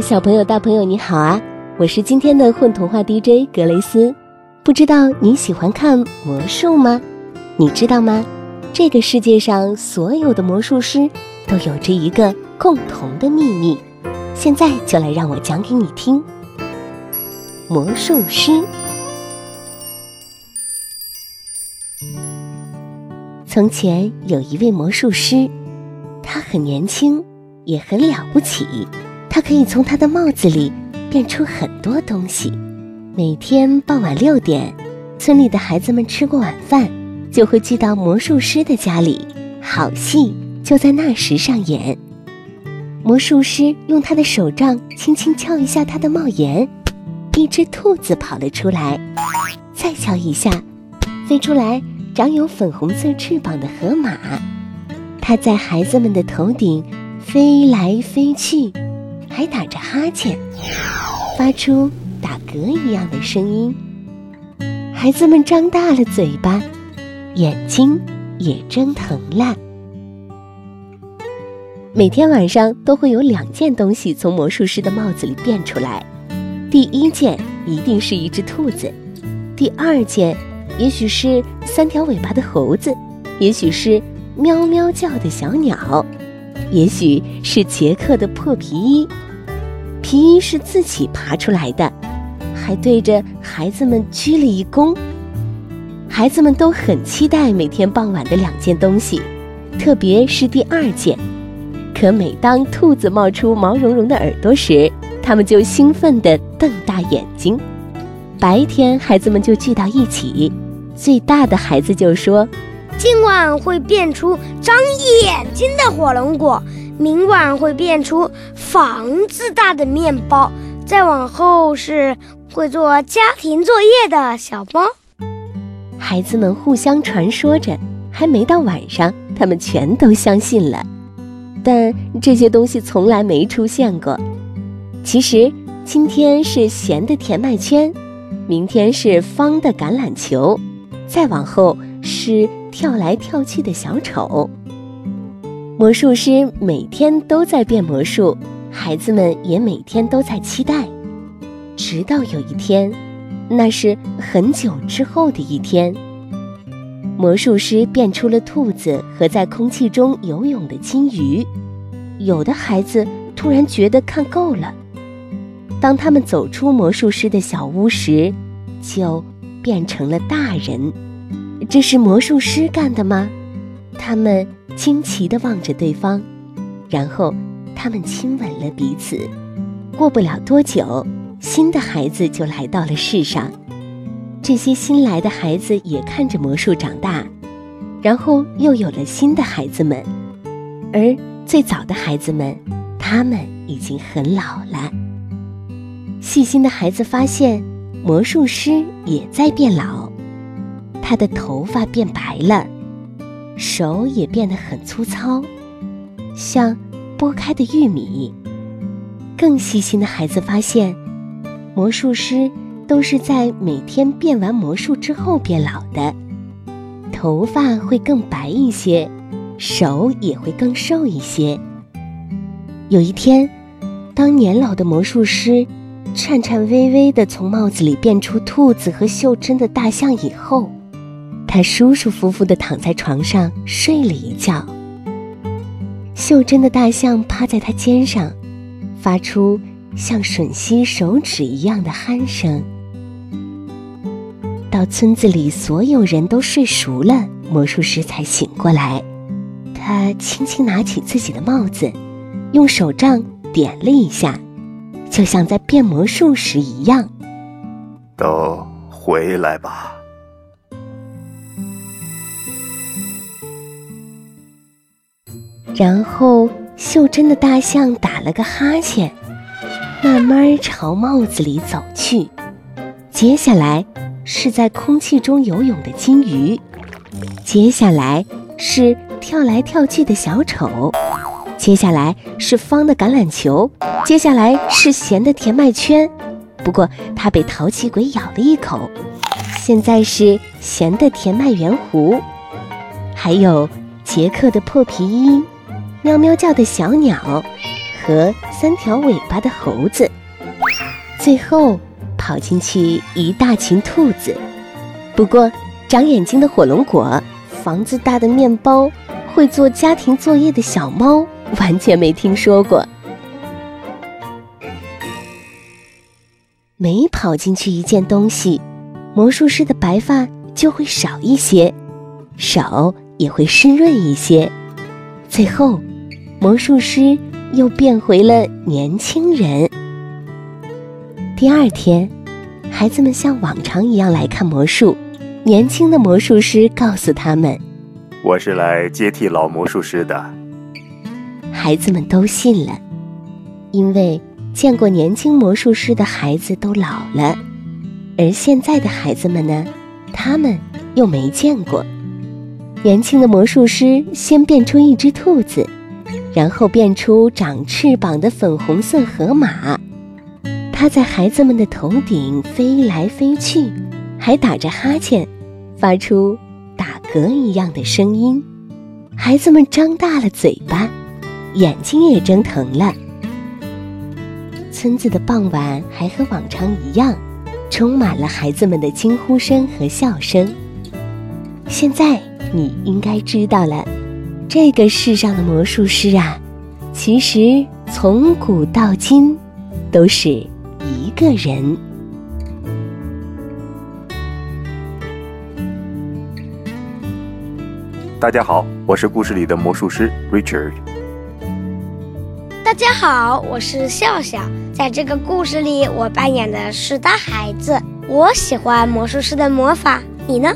小朋友、大朋友，你好啊！我是今天的混童话 DJ 格雷斯。不知道你喜欢看魔术吗？你知道吗？这个世界上所有的魔术师都有着一个共同的秘密。现在就来让我讲给你听。魔术师。从前有一位魔术师，他很年轻，也很了不起。他可以从他的帽子里变出很多东西。每天傍晚六点，村里的孩子们吃过晚饭，就会聚到魔术师的家里，好戏就在那时上演。魔术师用他的手杖轻轻敲一下他的帽檐，一只兔子跑了出来；再敲一下，飞出来长有粉红色翅膀的河马。它在孩子们的头顶飞来飞去。还打着哈欠，发出打嗝一样的声音。孩子们张大了嘴巴，眼睛也睁疼了。每天晚上都会有两件东西从魔术师的帽子里变出来。第一件一定是一只兔子，第二件也许是三条尾巴的猴子，也许是喵喵叫的小鸟，也许是杰克的破皮衣。皮衣是自己爬出来的，还对着孩子们鞠了一躬。孩子们都很期待每天傍晚的两件东西，特别是第二件。可每当兔子冒出毛茸茸的耳朵时，他们就兴奋地瞪大眼睛。白天，孩子们就聚到一起，最大的孩子就说：“今晚会变出长眼睛的火龙果。”明晚会变出房子大的面包，再往后是会做家庭作业的小猫。孩子们互相传说着，还没到晚上，他们全都相信了。但这些东西从来没出现过。其实，今天是咸的甜麦圈，明天是方的橄榄球，再往后是跳来跳去的小丑。魔术师每天都在变魔术，孩子们也每天都在期待。直到有一天，那是很久之后的一天，魔术师变出了兔子和在空气中游泳的金鱼。有的孩子突然觉得看够了，当他们走出魔术师的小屋时，就变成了大人。这是魔术师干的吗？他们。惊奇地望着对方，然后他们亲吻了彼此。过不了多久，新的孩子就来到了世上。这些新来的孩子也看着魔术长大，然后又有了新的孩子们。而最早的孩子们，他们已经很老了。细心的孩子发现，魔术师也在变老，他的头发变白了。手也变得很粗糙，像剥开的玉米。更细心的孩子发现，魔术师都是在每天变完魔术之后变老的。头发会更白一些，手也会更瘦一些。有一天，当年老的魔术师颤颤巍巍地从帽子里变出兔子和袖珍的大象以后，他舒舒服服地躺在床上睡了一觉。袖珍的大象趴在他肩上，发出像吮吸手指一样的鼾声。到村子里所有人都睡熟了，魔术师才醒过来。他轻轻拿起自己的帽子，用手杖点了一下，就像在变魔术时一样。都回来吧。然后，袖珍的大象打了个哈欠，慢慢朝帽子里走去。接下来是在空气中游泳的金鱼，接下来是跳来跳去的小丑，接下来是方的橄榄球，接下来是咸的甜麦圈。不过，它被淘气鬼咬了一口。现在是咸的甜麦圆糊，还有杰克的破皮衣。喵喵叫的小鸟和三条尾巴的猴子，最后跑进去一大群兔子。不过，长眼睛的火龙果、房子大的面包、会做家庭作业的小猫，完全没听说过。每跑进去一件东西，魔术师的白发就会少一些，手也会湿润一些。最后，魔术师又变回了年轻人。第二天，孩子们像往常一样来看魔术。年轻的魔术师告诉他们：“我是来接替老魔术师的。”孩子们都信了，因为见过年轻魔术师的孩子都老了，而现在的孩子们呢，他们又没见过。年轻的魔术师先变出一只兔子，然后变出长翅膀的粉红色河马，它在孩子们的头顶飞来飞去，还打着哈欠，发出打嗝一样的声音。孩子们张大了嘴巴，眼睛也睁疼了。村子的傍晚还和往常一样，充满了孩子们的惊呼声和笑声。现在。你应该知道了，这个世上的魔术师啊，其实从古到今都是一个人。大家好，我是故事里的魔术师 Richard。大家好，我是笑笑。在这个故事里，我扮演的是大孩子。我喜欢魔术师的魔法，你呢？